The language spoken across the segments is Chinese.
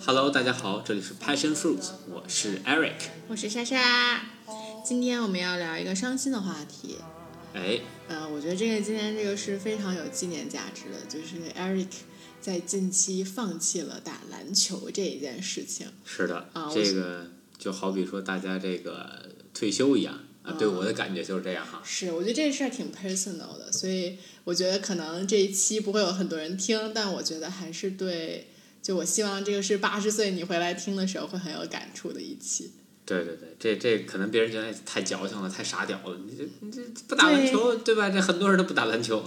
Hello，大家好，这里是 Passion Fruits，我是 Eric。我是莎莎，今天我们要聊一个伤心的话题。哎，呃，我觉得这个今天这个是非常有纪念价值的，就是 Eric 在近期放弃了打篮球这一件事情。是的，啊这个就好比说大家这个退休一样啊，对我的感觉就是这样哈。是，我觉得这事儿挺 personal 的，所以我觉得可能这一期不会有很多人听，但我觉得还是对，就我希望这个是八十岁你回来听的时候会很有感触的一期。对对对，这这可能别人觉得哎太矫情了，太傻屌了，你这你这不打篮球对吧？这很多人都不打篮球。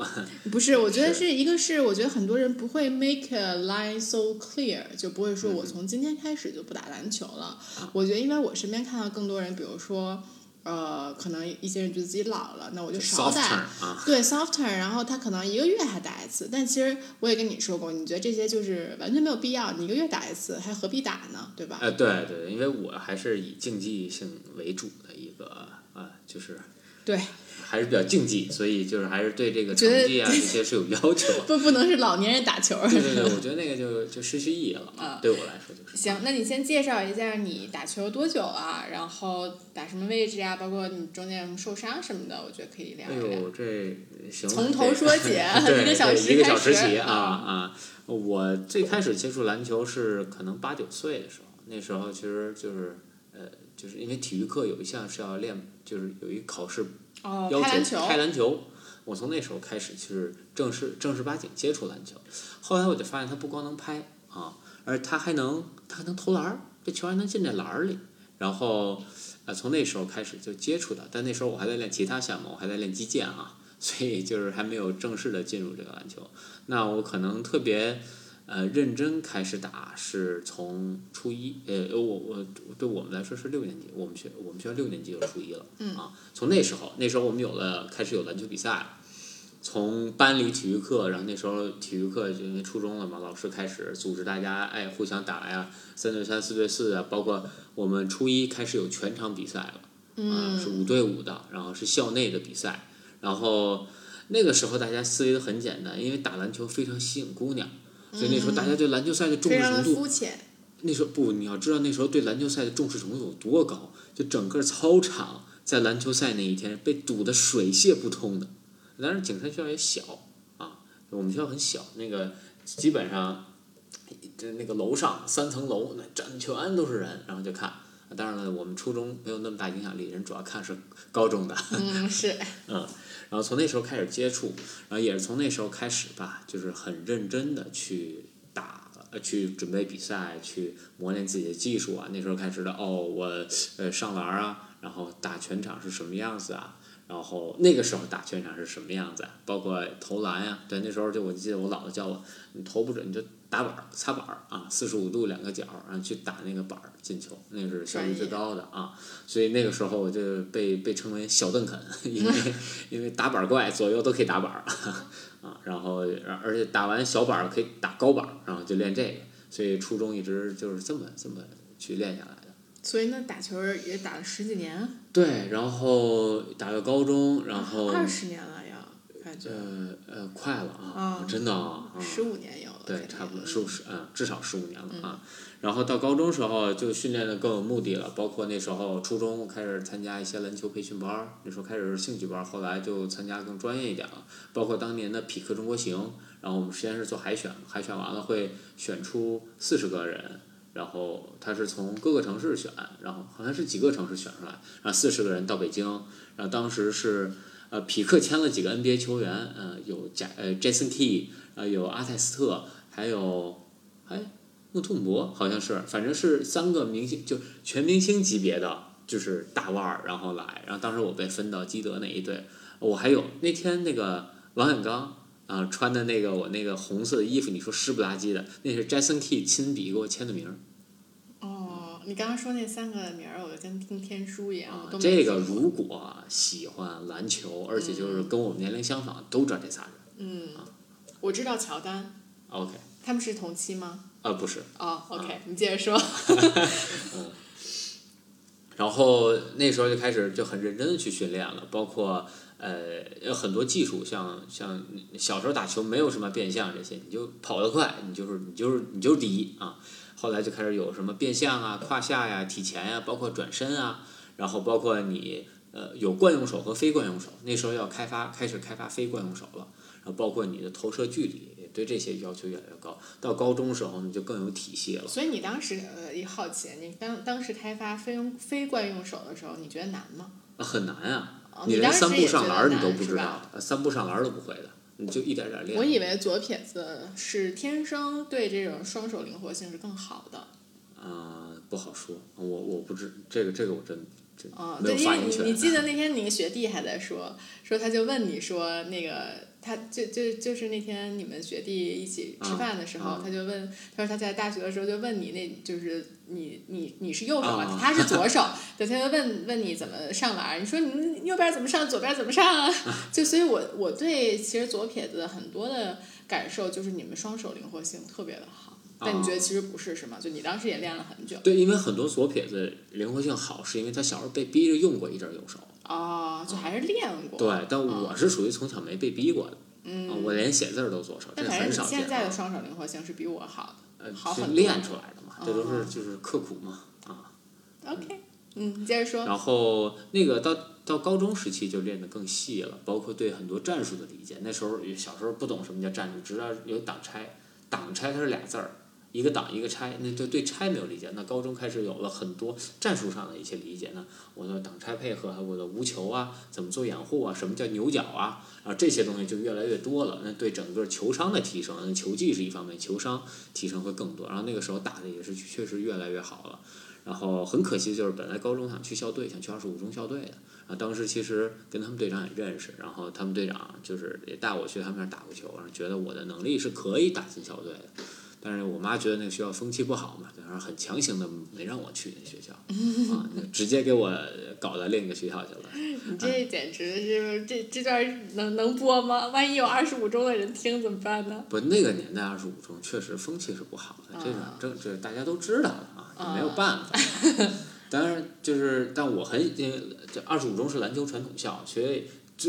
不是，我觉得是是一个是，我觉得很多人不会 make a line so clear，就不会嗯说我从今天开始就不打篮球了。我觉得，因为我身边看到更多人，比如说，呃，可能一些人觉得自己老了，那我就少打对 soft turn，然后他可能一个月还打一次，但其实我也跟你说过，你觉得这些就是完全没有必要，你一个月打一次，还何必打呢？对吧？呃，对对，因为我还是以竞技性为主的一个啊，就是对，还是比较竞技，所以就是还是对这个成绩啊这些是有要求。不不能是老年人打球。对对对，我觉得那个就就失去意义了啊对我来说就是。行，那你先介绍一下你打球多久啊？然后打什么位置啊、包括你中间有什么受伤什么的，我觉得可以聊聊。呦，这行，从头说起 对 一个小时对一个小时起啊啊啊！我最开始接触篮球是可能八九岁的时候，那时候其实就是呃，就是因为体育课有一项是要练，就是有一考试哦，要。求拍篮球。我从那时候开始就是正式正儿八经接触篮球，后来我就发现他不光能拍啊，而他还能他还能投篮儿，这球还能进这篮儿里。然后呃，从那时候开始就接触的，但那时候我还在练其他项目，我还在练击剑啊，所以就是还没有正式的进入这个篮球。那我可能特别呃认真开始打是从初一，呃，我我对我们来说是六年级，我们学我们学校六年级就初一了，嗯啊，从那时候那时候我们有了开始有篮球比赛了。从班里体育课，然后那时候体育课就因为初中了嘛，老师开始组织大家哎互相打呀，三对三、四对四啊，包括我们初一开始有全场比赛了，啊、是五对五的，然后是校内的比赛，然后那个时候大家思维都很简单，因为打篮球非常吸引姑娘，所以那时候大家对篮球赛的重视程度。那时候不，你要知道那时候对篮球赛的重视程度有多高，就整个操场在篮球赛那一天被堵得水泄不通的。当然，景山学校也小啊，我们学校很小，那个基本上这那个楼上三层楼那站全都是人，然后就看。啊当然了，我们初中没有那么大影响力，人主要看是高中的。嗯，是。然后从那时候开始接触，然后也是从那时候开始吧，就是很认真的去打，呃，去准备比赛，去磨练自己的技术啊。那时候开始的哦，我呃上篮儿啊，然后打全场是什么样子啊？然后那个时候打全场是什么样子啊？包括投篮呀、对，那时候就我记得我姥姥叫我，你投不准你就打板儿、擦板儿啊，四十五度两个角儿，然后去打那个板儿进球，那是效率最高的啊。所以那个时候我就被被称为小邓肯，因为 因为打板儿怪左右都可以打板儿啊，然后而而且打完小板儿可以打高板儿，然后就练这个，所以初中一直就是这么这么去练下来的。所以那，打球也打了十几年，对，然后打到高中，然后二十年了呀，感觉。呃呃快了啊，啊真的啊，啊十五年有了。对，差不多十五十嗯，至少十五年了啊。然后到高中时候就训练的更有目的了，包括那时候初中开始参加一些篮球培训班儿，那时候开始是兴趣班儿，后来就参加更专业一点了。包括当年的匹克中国行，然后我们实验室做海选，海选完了会选出四十个人，然后他是从各个城市选，然后好像是几个城市选出来，然后四十个人到北京，然后当时是呃匹克签了几个 NBA 球员，呃有贾呃 Jason Key，呃有阿泰斯特，还有哎穆图姆博好像是，反正是三个明星，就全明星级别的，就是大腕儿，然后来，然后当时我被分到基德那一队，我还有那天那个王永刚。啊，穿的那个我那个红色的衣服，你说湿不拉几的，那是 Jason Key 亲笔给我签的名儿。哦，你刚刚说那三个名儿，我就跟听天书一样。这个如果喜欢篮球，而且就是跟我们年龄相仿，都知道这仨人。嗯，我知道乔丹，OK，他们是同期吗？啊不是，哦，OK，你接着说。嗯然后那时候就开始就很认真的去训练了，包括呃有很多技术，像像小时候打球没有什么变向这些，你就跑得快，你就是你就是你就是第一啊。后来就开始有什么变向啊、胯下呀、体前呀，包括转身啊，然后包括你呃有惯用手和非惯用手，那时候要开发开始开发非惯用手了，然后包括你的投射距离，对这些要求越来越高。到高中时候呢，就更有体系了。所以你当时呃一好奇，你当当时开发非用非惯用手的时候，你觉得难吗？啊很难啊，哦你连三步上篮儿你都不知道，呃三步上篮儿都不会的，你就一点点练。我以为左撇子是天生对这种双手灵活性是更好的。啊、不好说，我我不知这个这个我真真嗯，没有对，因为发言权。你你记得 那天你学弟还在说，说他就问你说那个，他就就就是那天你们学弟一起吃饭的时候，啊他就问，他说他在大学的时候就问你，那就是你你你是右手嘛，啊他是左 手，对，他就问问你怎么上篮儿，你说你右边怎么上，左边怎么上啊？就所以我我对其实左撇子很多的感受就是你们双手灵活性特别的好，但你觉得其实不是是吗？就你当时也练了很久。对，因为很多左撇子灵活性好，是因为他小时候被逼着用过一阵右手。哦，就还是练过。对，但我是属于从小没被逼过的，嗯啊我连写字儿都左手，这但反正你很少见现在的啊。双手灵活性是比我好的。呃，好很多练出来的嘛，这都哦是就是刻苦嘛啊。OK，嗯，你接着说。然后那个到到高中时期就练得更细了，包括对很多战术的理解。那时候小时候不懂什么叫战术，只知道有挡拆，挡拆它是俩字儿，一个挡一个拆，那就对拆没有理解。那高中开始有了很多战术上的一些理解呢，我的挡拆配合，我的无球啊，怎么做掩护啊，什么叫牛角啊，然后这些东西就越来越多了。那对整个球商的提升，那球技是一方面，球商提升会更多。然后那个时候打的也是确实越来越好了。然后很可惜，就是本来高中想去校队，想去二十五中校队的。啊，当时其实跟他们队长也认识，然后他们队长就是也带我去他们那儿打过球，然后觉得我的能力是可以打进校队的。但是我妈觉得那个学校风气不好嘛，然后很强行的没让我去那学校，啊，直接给我搞到另一个学校去了。你这简直是这这段能能播吗？万一有二十五中的人听怎么办呢？不，那个年代二十五中确实风气是不好的，这种啊这这大家都知道的啊，也没有办法。当然，就是但我很因为这二十五中是篮球传统校，所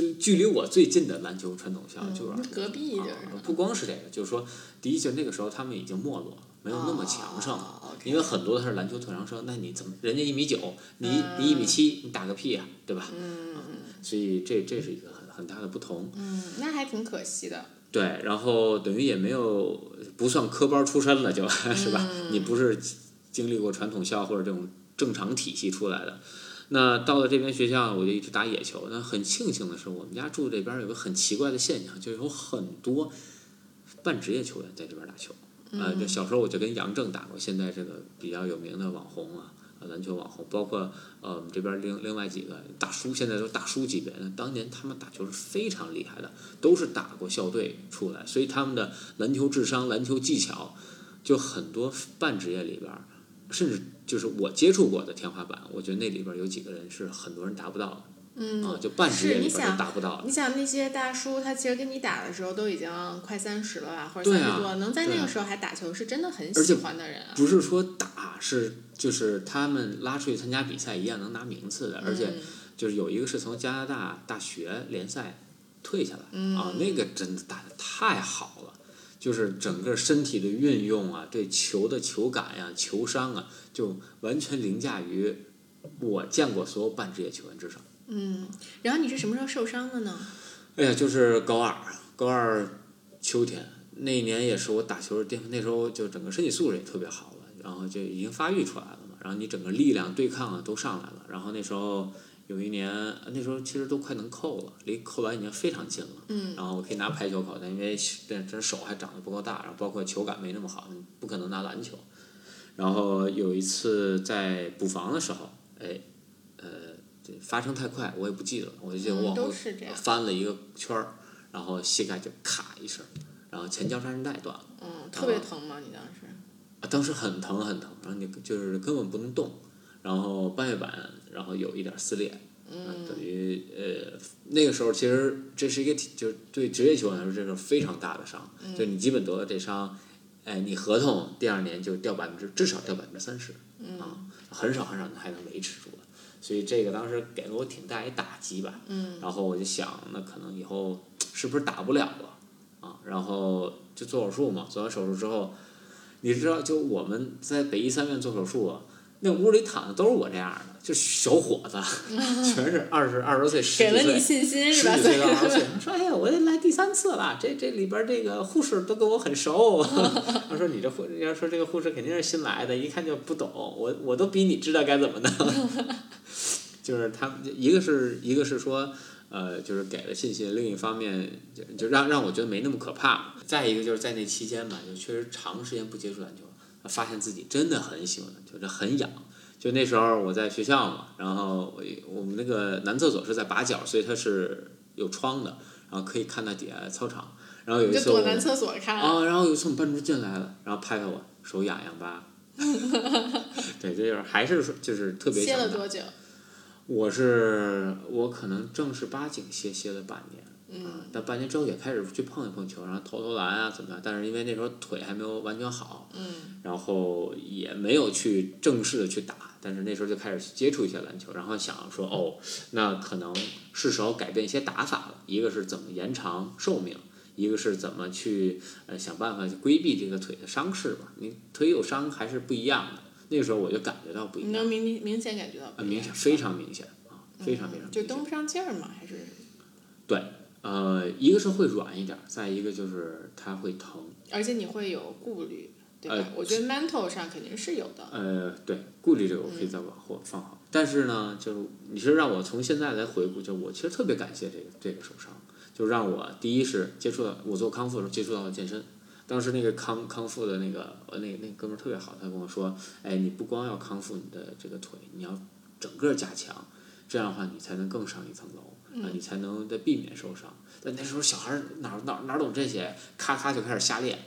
以距距离我最近的篮球传统校就是嗯隔壁就是啊不光是这个，就是说，第一就那个时候他们已经没落了，没有那么强盛了。因为很多他是篮球特长生，那你怎么人家一米九，你一你一米七，你打个屁呀、对吧？嗯所以这这是一个很很大的不同。嗯，那还挺可惜的。对，然后等于也没有不算科班出身了就，是吧？你不是经历过传统校或者这种正常体系出来的。那到了这边学校，我就一直打野球。那很庆幸的是，我们家住这边有个很奇怪的现象，就有很多半职业球员在这边打球。啊、就小时候我就跟杨正打过，现在这个比较有名的网红啊，呃篮球网红，包括呃我们这边另另外几个大叔，现在都大叔级别的，当年他们打球是非常厉害的，都是打过校队出来，所以他们的篮球智商、篮球技巧，就很多半职业里边儿，甚至就是我接触过的天花板，我觉得那里边有几个人是很多人达不到的，嗯，啊，就半职业里边都达不到的。你想那些大叔，他其实跟你打的时候都已经快三十了吧，或者三十多，能在那个时候还打球，是真的很喜欢的人啊。不是说打是就是他们拉出去参加比赛一样能拿名次的，而且嗯就是有一个是从加拿大大学联赛退下来、嗯啊，那个真的打的太好了，就是整个身体的运用啊，对球的球感呀、球商啊，就完全凌驾于我见过所有半职业球员之上。嗯，然后你是什么时候受伤的呢？哎呀，就是高二，高二秋天那一年也是我打球的巅峰，那时候就整个身体素质也特别好了，然后就已经发育出来了嘛，然后你整个力量、对抗啊都上来了，然后那时候有一年，那时候其实都快能扣了，离扣篮已经非常近了，嗯然后我可以拿排球扣，但因为这这手还长得不够大，然后包括球感没那么好，你不可能拿篮球。然后有一次在补防的时候，哎，呃，这发生太快，我也不记得了，我就记得我翻了一个圈儿，然后膝盖就咔一声，然后前交叉韧带断了。嗯，特别疼吗？你当时？啊，当时很疼很疼，然后你就是根本不能动，然后半月板然后有一点撕裂，嗯，等于呃那个时候其实这是一个挺就是对职业球员来说这是非常大的伤，就你基本得了这伤，哎，你合同第二年就掉百分之至少掉百分之三十，啊，很少很少还能维持住了。所以这个当时给了我挺大一打击吧。嗯。然后我就想，那可能以后是不是打不了了啊？然后就做手术嘛，做完手术之后，你知道，就我们在北医三院做手术啊，那屋里躺的都是我这样的，就是小伙子，全是二十二十多岁、十几给了你岁。信心是吧？十几岁到二十 岁，说哎呀，我也来第三次了，这这里边这个护士都跟我很熟。他说你这护，要说这个护士肯定是新来的，一看就不懂，我我都比你知道该怎么弄。就是他们一个是一个是说，呃，就是给了信心，另一方面就就让让我觉得没那么可怕。再一个就是在那期间吧，就确实长时间不接触篮球，发现自己真的很喜欢就是，很痒。就那时候我在学校嘛，然后我我们那个男厕所是在把角，所以它是有窗的，然后可以看到底下操场。然后有一就次我躲男厕所看。啊，然后有一次我们班主任进来了，然后拍拍我手痒痒吧。对，这就是还是说就是特别歇了想打多久？我是我可能正儿八经歇歇了半年，嗯，但半年之后也开始去碰一碰球，然后投投篮啊怎么样？但是因为那时候腿还没有完全好，嗯，然后也没有去正式的去打，但是那时候就开始接触一些篮球，然后想说哦，那可能是时候改变一些打法了，一个是怎么延长寿命。一个是怎么去呃想办法去规避这个腿的伤势吧？你腿有伤还是不一样的。那个时候我就感觉到不一样，你能明明明显感觉到不呃，一样明显非常明显啊，非常非常明显。就蹬不上劲儿嘛，还是呃，一个是会软一点儿，再一个就是它会疼。而且你会有顾虑，对吧？呃我觉得 mental 上肯定是有的。呃，对，顾虑这个我可以再往后放好。但是呢，就是你是让我从现在来回顾，就我其实特别感谢这个这个受伤，就让我第一是接触到我做康复的时候接触到了健身。当时那个康康复的那个呃那那哥们儿特别好，他跟我说，哎，你不光要康复你的这个腿，你要整个加强，这样的话你才能更上一层楼啊，你才能在避免受伤。但那时候小孩儿哪哪哪懂这些，咔咔就开始瞎练。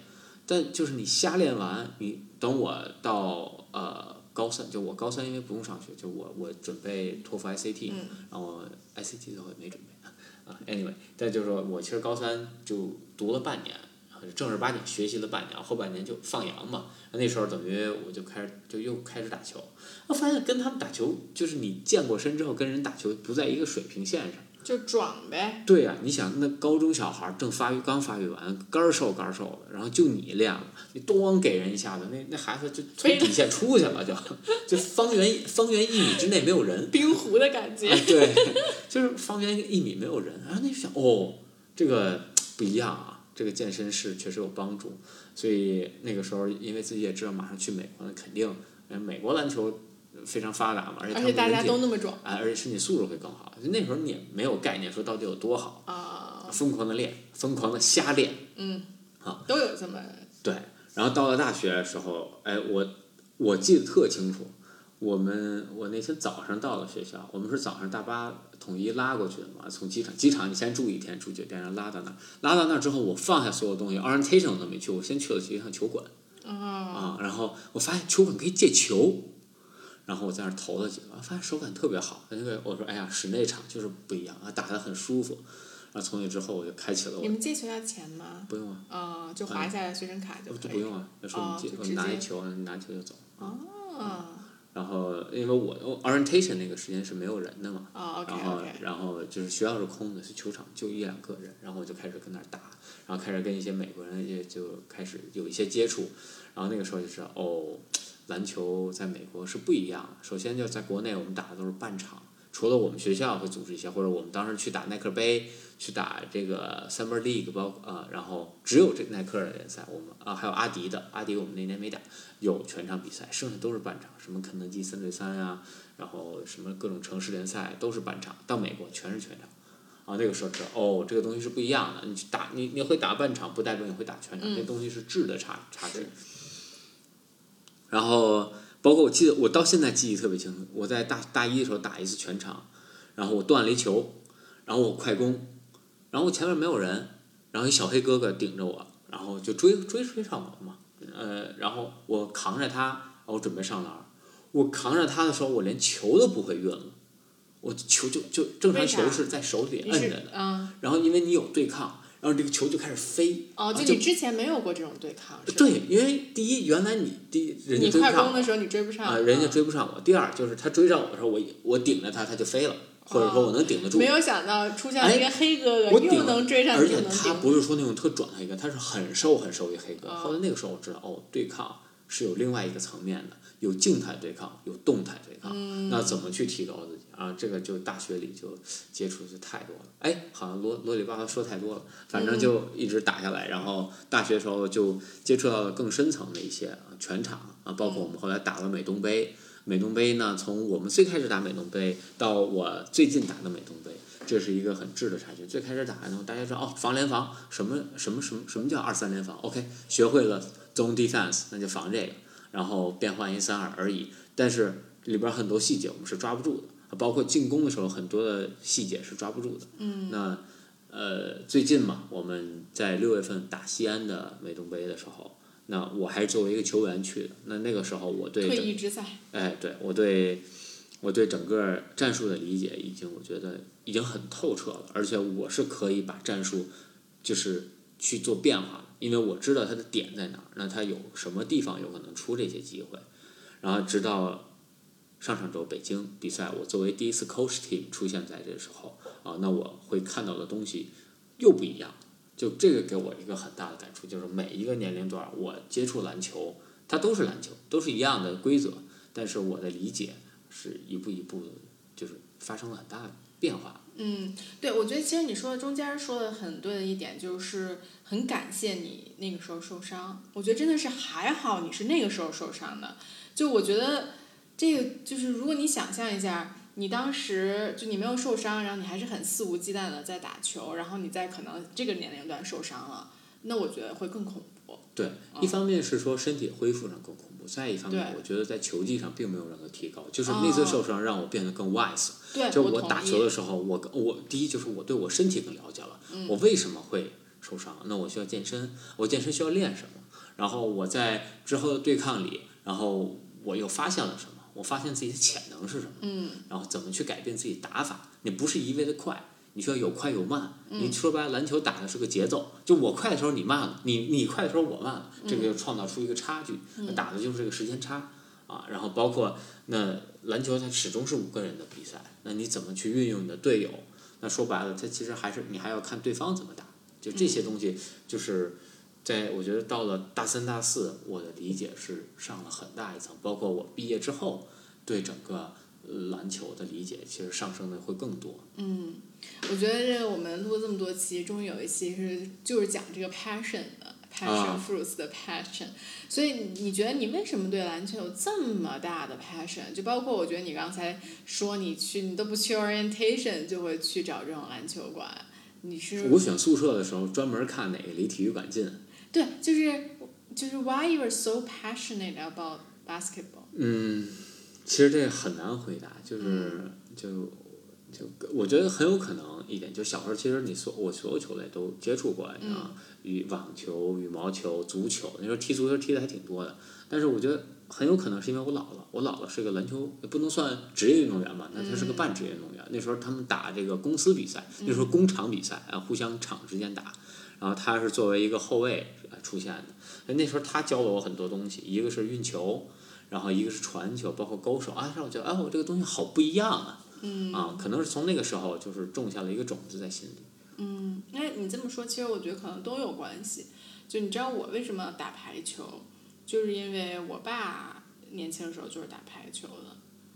但就是你瞎练完，你等我到呃高三，就我高三因为不用上学，就我我准备托福 ICT，、嗯然后 ICT 最后也没准备啊，anyway，但就是说我其实高三就读了半年，正儿八经学习了半年，后半年就放羊嘛。那时候等于我就开始就又开始打球，我发现跟他们打球，就是你健过身之后跟人打球不在一个水平线上。就壮呗，对呀、你想那高中小孩儿正发育刚发育完，干儿瘦干儿瘦的，然后就你练了，你咣给人一下子，那那孩子就从底线出去了，就 就方圆方圆一米之内没有人，冰壶的感觉。啊对，就是方圆一米没有人，然后那想哦，这个不一样啊，这个健身是确实有帮助，所以那个时候因为自己也知道马上去美国，那肯定，呃美国篮球非常发达嘛，而且他而且大家都那么壮哎，而且身体素质会更好。就那时候你也没有概念说到底有多好，啊，疯狂的练，疯狂的瞎练。嗯，好，都有这么对，然后到了大学的时候，哎，我我记得特清楚，我们我那天早上到了学校，我们是早上大巴统一拉过去的嘛，从机场机场你先住一天，住酒店，然后拉到那儿，拉到那儿之后，我放下所有东西，orientation 我都没去，我先去了一趟球馆。啊，啊，然后我发现球馆可以借球，然后我在那儿投了几个，发现手感特别好。那个我说，哎呀，室内场就是不一样啊，打得很舒服。然后从那之后，我就开启了我你们借球要钱吗？不用啊，啊，就划一下学生卡就可以。就不用啊，那时候哦你借我就直接拿一球，你拿球就走。啊然后因为我我 orientation 那个时间是没有人的嘛，然后然后就是学校是空的，是球场就一两个人，然后我就开始跟那儿打，然后开始跟一些美国人也就开始有一些接触，然后那个时候就知道哦，篮球在美国是不一样的。首先就在国内我们打的都是半场，除了我们学校会组织一些，或者我们当时去打耐克杯，去打这个 Summer League，包括啊、然后只有这耐克的联赛，我们啊还有阿迪的，阿迪我们那年没打，有全场比赛，剩下都是半场，什么肯德基三对三呀，然后什么各种城市联赛都是半场，到美国全是全场。啊，那个时候知道哦，这个东西是不一样的。你去打你你会打半场，不代表你会打全场，嗯这东西是质的差差距是。然后包括我记得我到现在记忆特别清楚，我在大大一的时候打一次全场，然后我断了一球，然后我快攻，然后我前面没有人，然后一小黑哥哥顶着我，然后就追追追上我嘛，呃，然后我扛着他，然后我准备上篮儿，我扛着他的时候，我连球都不会运了，我球就就正常球是在手里摁着的，啊然后因为你有对抗，然然后这个球就开始飞。哦，啊就你之前没有过这种对抗，对，因为第一，原来你第一人家你追不上我快攻的时候你追不上啊，人家嗯追不上我。第二就是他追上我的时候，我我顶着他，他就飞了，或者说我能顶得住。没有想到出现了一个黑哥哥，哎我顶又能追上而且。他不是说那种特壮的黑哥，他是很瘦很瘦一个黑哥。哦后来那个时候我知道，哦，对抗是有另外一个层面的，有静态对抗，有动态对抗。嗯那怎么去提高自己啊？这个就大学里就接触的就太多了。哎，好像啰啰里吧嗦说太多了，反正就一直打下来。然后大学时候就接触到了更深层的一些啊全场啊，包括我们后来打了美东杯。美东杯呢，从我们最开始打美东杯到我最近打的美东杯，这是一个很质的差距。最开始打呢，大家知道哦，防联防，什么什么什么什么叫二三联防？OK，学会了 zone defense，那就防这个，然后变换一三二而已。但是里边很多细节我们是抓不住的，包括进攻的时候很多的细节是抓不住的。嗯。那呃，最近嘛，我们在六月份打西安的美东杯的时候，那我还是作为一个球员去的。那那个时候我对退整役之赛，哎，对我对我对整个战术的理解已经，我觉得已经很透彻了，而且我是可以把战术就是去做变化的，因为我知道它的点在哪儿，那它有什么地方有可能出这些机会，然后直到上上周北京比赛，我作为第一次 coach team 出现在这时候啊，那我会看到的东西又不一样。就这个给我一个很大的感触，就是每一个年龄段我接触篮球，它都是篮球，都是一样的规则，但是我的理解是一步一步，就是发生了很大的变化。嗯，对，我觉得其实你说的中间说的很对的一点，就是很感谢你那个时候受伤。我觉得真的是还好你是那个时候受伤的。就我觉得这个就是如果你想象一下，你当时就你没有受伤，然后你还是很肆无忌惮的在打球，然后你在可能这个年龄段受伤了，那我觉得会更恐怖。对，一方面是说身体恢复上更恐怖，再一方面我觉得在球技上并没有任何提高，就是那次受伤让我变得更 wise。对，就我打球的时候，我我第一就是我对我身体更了解了，嗯我为什么会受伤？那我需要健身，我健身需要练什么？然后我在之后的对抗里，然后我又发现了什么？我发现自己的潜能是什么？嗯，然后怎么去改变自己打法？你不是一味的快，你需要有快有慢。嗯你说白了，篮球打的是个节奏，就我快的时候你慢了，你你快的时候我慢了，这个就创造出一个差距。那打的就是这个时间差啊。然后包括那篮球，它始终是五个人的比赛，那你怎么去运用你的队友？那说白了，它其实还是你还要看对方怎么打。就这些东西，就是在我觉得到了大三大四，我的理解是上了很大一层，包括我毕业之后对整个呃篮球的理解，其实上升的会更多。嗯，我觉得这个我们录这么多期，终于有一期是就是讲这个 passion 的 passion 啊 fruits 的 passion，、所以你你觉得你为什么对篮球有这么大的 passion？就包括我觉得你刚才说你去你都不去 orientation 就会去找这种篮球馆，你是我选宿舍的时候，专门看哪个离体育馆近。对，就是就是 why you are so passionate about basketball？嗯，其实这很难回答，就是、就就我觉得很有可能一点，就小时候其实你所我所有球类都接触过，你知道吗，羽网球、羽毛球、足球，那时候踢足球踢的还挺多的，但是我觉得很有可能是因为我姥姥，我姥姥是个篮球也不能算职业运动员吧，那她是个半职业运动员。那时候他们打这个公司比赛，那时候工厂比赛啊，互相厂之间打，然后他是作为一个后卫呃出现的。那时候他教了我很多东西，一个是运球，然后一个是传球，包括勾手啊，让我觉得哎，我这个东西好不一样啊。嗯啊，可能是从那个时候就是种下了一个种子在心里。嗯，那你这么说，其实我觉得可能都有关系。就你知道我为什么打排球，就是因为我爸年轻的时候就是打排球的。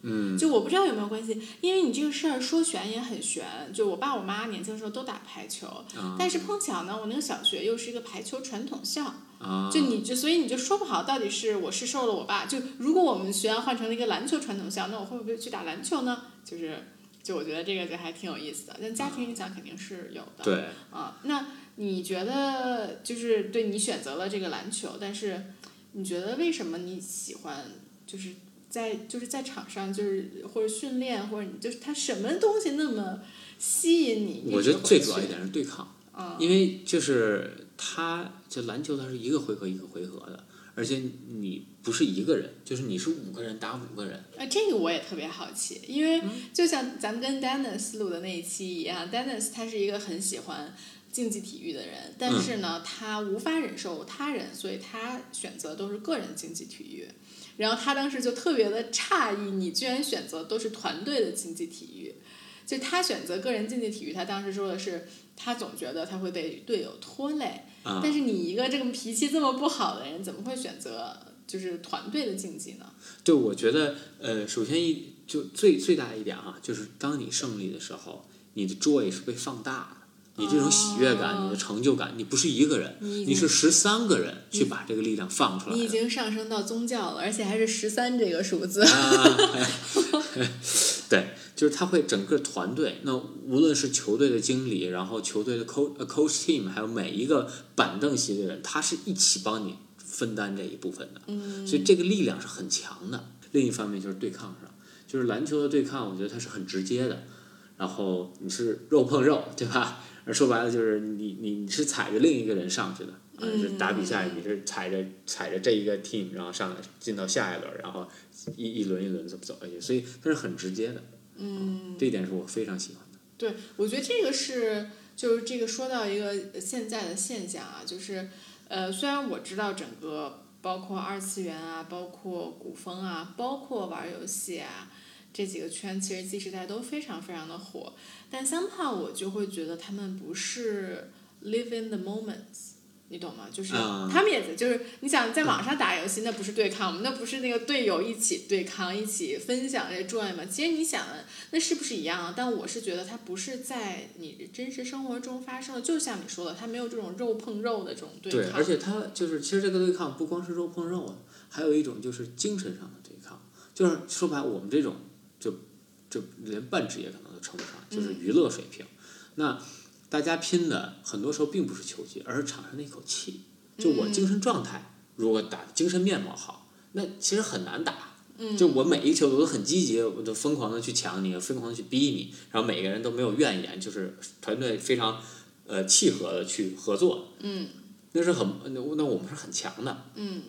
嗯，就我不知道有没有关系，因为你这个事儿说悬也很悬。就我爸我妈年轻的时候都打排球，啊但是碰巧呢，我那个小学又是一个排球传统校，啊，就你就所以你就说不好到底是我是受了我爸。就如果我们学校换成了一个篮球传统校，那我会不会去打篮球呢？就是就我觉得这个就还挺有意思的，但家庭影响肯定是有的。对，啊，那你觉得就是对你选择了这个篮球，但是你觉得为什么你喜欢就是在就是在场上就是或者训练或者你就是他什么东西那么吸引你？我觉得最主要一点是对抗，啊，因为就是他就篮球它是一个回合一个回合的，而且你不是一个人，就是你是五个人打五个人。啊，这个我也特别好奇，因为就像咱们跟 Dennis 录的那一期一样，Dennis 他是一个很喜欢竞技体育的人，但是呢，他无法忍受他人，所以他选择都是个人竞技体育。然后他当时就特别的诧异，你居然选择都是团队的竞技体育。就他选择个人竞技体育，他当时说的是，他总觉得他会被队友拖累。啊但是你一个这个脾气这么不好的人，怎么会选择就是团队的竞技呢？对，我觉得呃，首先一就最最大的一点啊，就是当你胜利的时候，你的 joy 是被放大的。你这种喜悦感，哦你的成就感，你不是一个人，你你是十三个人去把这个力量放出来的。你已经上升到宗教了，而且还是十三这个数字。对，就是他会整个团队，那无论是球队的经理，然后球队的 coach 呃 coach team，还有每一个板凳席的人，他是一起帮你分担这一部分的，嗯所以这个力量是很强的。另一方面就是对抗上，就是篮球的对抗，我觉得它是很直接的，然后你是肉碰肉，对吧？而说白了就是你你你是踩着另一个人上去的，啊，就是打比赛你是踩着踩着这一个 team，然后上来进到下一轮，然后一一轮一轮怎么走下去，所以它是很直接的。嗯，这一点是我非常喜欢的。对，我觉得这个是就是这个说到一个现在的现象啊，就是呃，虽然我知道整个包括二次元啊，包括古风啊，包括玩游戏啊。这几个圈其实 Z 时代都非常非常的火，但 somehow 我就会觉得他们不是 live in the moments，你懂吗？就是啊他们也就是你想在网上打游戏，那不是对抗吗？那不是那个队友一起对抗、一起分享这 joy 吗？其实你想，那是不是一样啊？但我是觉得它不是在你真实生活中发生的，就像你说的，它没有这种肉碰肉的这种对抗。而且它就是其实这个对抗不光是肉碰肉啊，还有一种就是精神上的对抗，就是说白了我们这种就就连半职业可能都称不上，就是娱乐水平。那大家拼的很多时候并不是球技，而是场上那口气。就我精神状态，如果打精神面貌好，那其实很难打。就我每一球我都很积极，我都疯狂的去抢你，疯狂的去逼你，然后每个人都没有怨言，就是团队非常呃契合的去合作。嗯那是很那那我们是很强的，嗯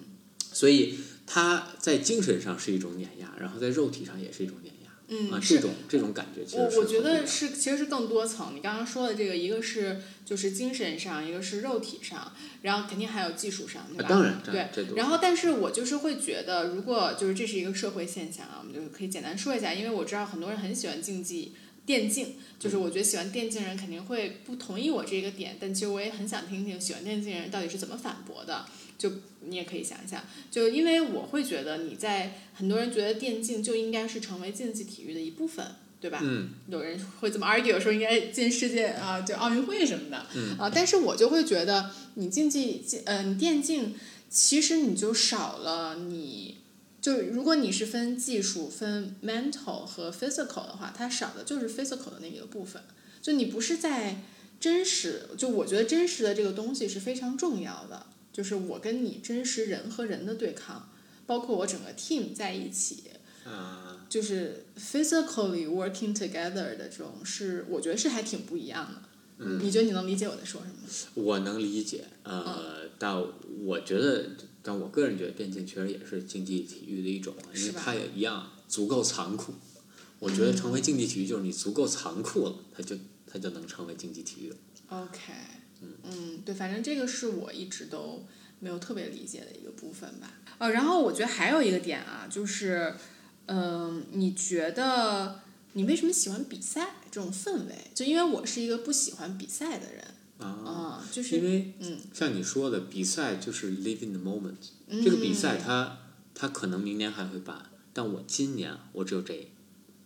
所以他在精神上是一种碾压，然后在肉体上也是一种碾压。嗯，这种这种感觉其实我我觉得是，其实是更多层。你刚刚说的这个，一个是就是精神上，一个是肉体上，然后肯定还有技术上，对吧？啊当然，对。然后，但是我就是会觉得，如果就是这是一个社会现象啊，我们就可以简单说一下，因为我知道很多人很喜欢竞技电竞，就是我觉得喜欢电竞人肯定会不同意我这个点，但其实我也很想听听喜欢电竞人到底是怎么反驳的。就你也可以想一想，就因为我会觉得你在很多人觉得电竞就应该是成为竞技体育的一部分，对吧？嗯，有人会这么 argue 说应该进世界啊，就奥运会什么的，嗯啊，但是我就会觉得你竞技嗯呃你电竞，其实你就少了你，就如果你是分技术、分 mental 和 physical 的话，它少的就是 physical 的那个部分，就你不是在真实，就我觉得真实的这个东西是非常重要的，就是我跟你真实人和人的对抗，包括我整个 team 在一起，啊，就是 physically working together 的这种是，我觉得是还挺不一样的。嗯你觉得你能理解我在说什么吗？我能理解，呃，但我觉得，但我个人觉得电竞确实也是竞技体育的一种，因为它也一样足够残酷。我觉得成为竞技体育就是你足够残酷了，它就它就能成为竞技体育了。OK，嗯，对，反正这个是我一直都没有特别理解的一个部分吧。呃，然后我觉得还有一个点啊，就是，嗯、你觉得你为什么喜欢比赛这种氛围？就因为我是一个不喜欢比赛的人，啊，啊、就是因为嗯像你说的，比赛就是 live in the moment。这个比赛嗯它它可能明年还会办，但我今年我只有这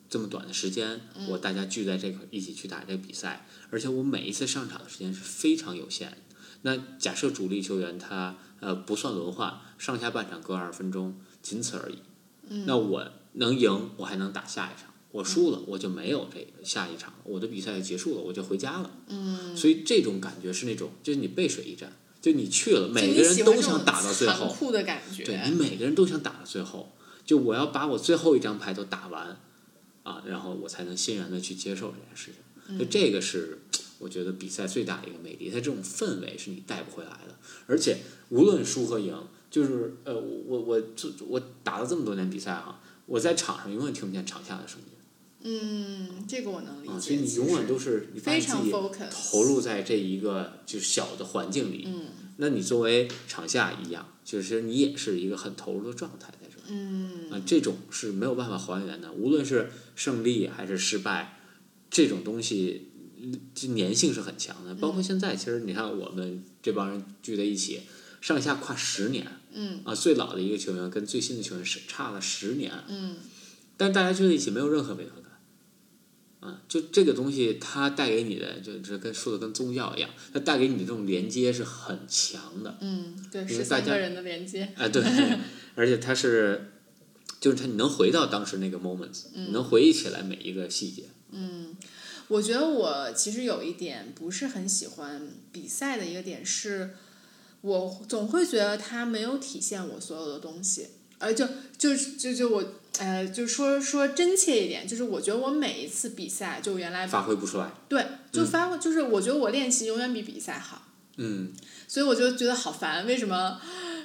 这么短的时间，嗯我大家聚在这块儿一起去打这个比赛，而且我每一次上场的时间是非常有限。那假设主力球员他呃不算轮换，上下半场各二十分钟，仅此而已。嗯那我能赢，我还能打下一场；我输了，我就没有这个下一场了，我的比赛就结束了，我就回家了。嗯，所以这种感觉是那种，就是你背水一战，就你去了，每个人都想打到最后，酷的感觉，对你每个人都想打到最后，就我要把我最后一张牌都打完，啊，然后我才能欣然的去接受这件事情。就这个是我觉得比赛最大的一个魅力，它这种氛围是你带不回来的，而且无论输和赢，就是呃，我我就我打了这么多年比赛哈、我在场上永远听不见场下的声音。嗯，这个我能理啊，解。所以你永远都是你发非常现自己 focus 投入在这一个就是小的环境里，嗯那你作为场下一样，就是你也是一个很投入的状态。嗯啊，这种是没有办法还原的，无论是胜利还是失败，这种东西嗯这粘性是很强的。包括现在，其实你看我们这帮人聚在一起，上下跨十年嗯啊，最老的一个球员跟最新的球员是差了十年，嗯但大家聚在一起没有任何违和感。啊，就这个东西，它带给你的，就是跟说的跟宗教一样，它带给你的这种连接是很强的。嗯，对，十三个人的连接。哎，对，而且它是，就是它你能回到当时那个 moments，、你嗯能回忆起来每一个细节。嗯我觉得我其实有一点不是很喜欢比赛的一个点是，我总会觉得它没有体现我所有的东西，而就就就就我呃，就说说真切一点，就是我觉得我每一次比赛就原来发挥不出来。对就发挥，就是我觉得我练习永远比比赛好，嗯，所以我就觉得好烦，为什么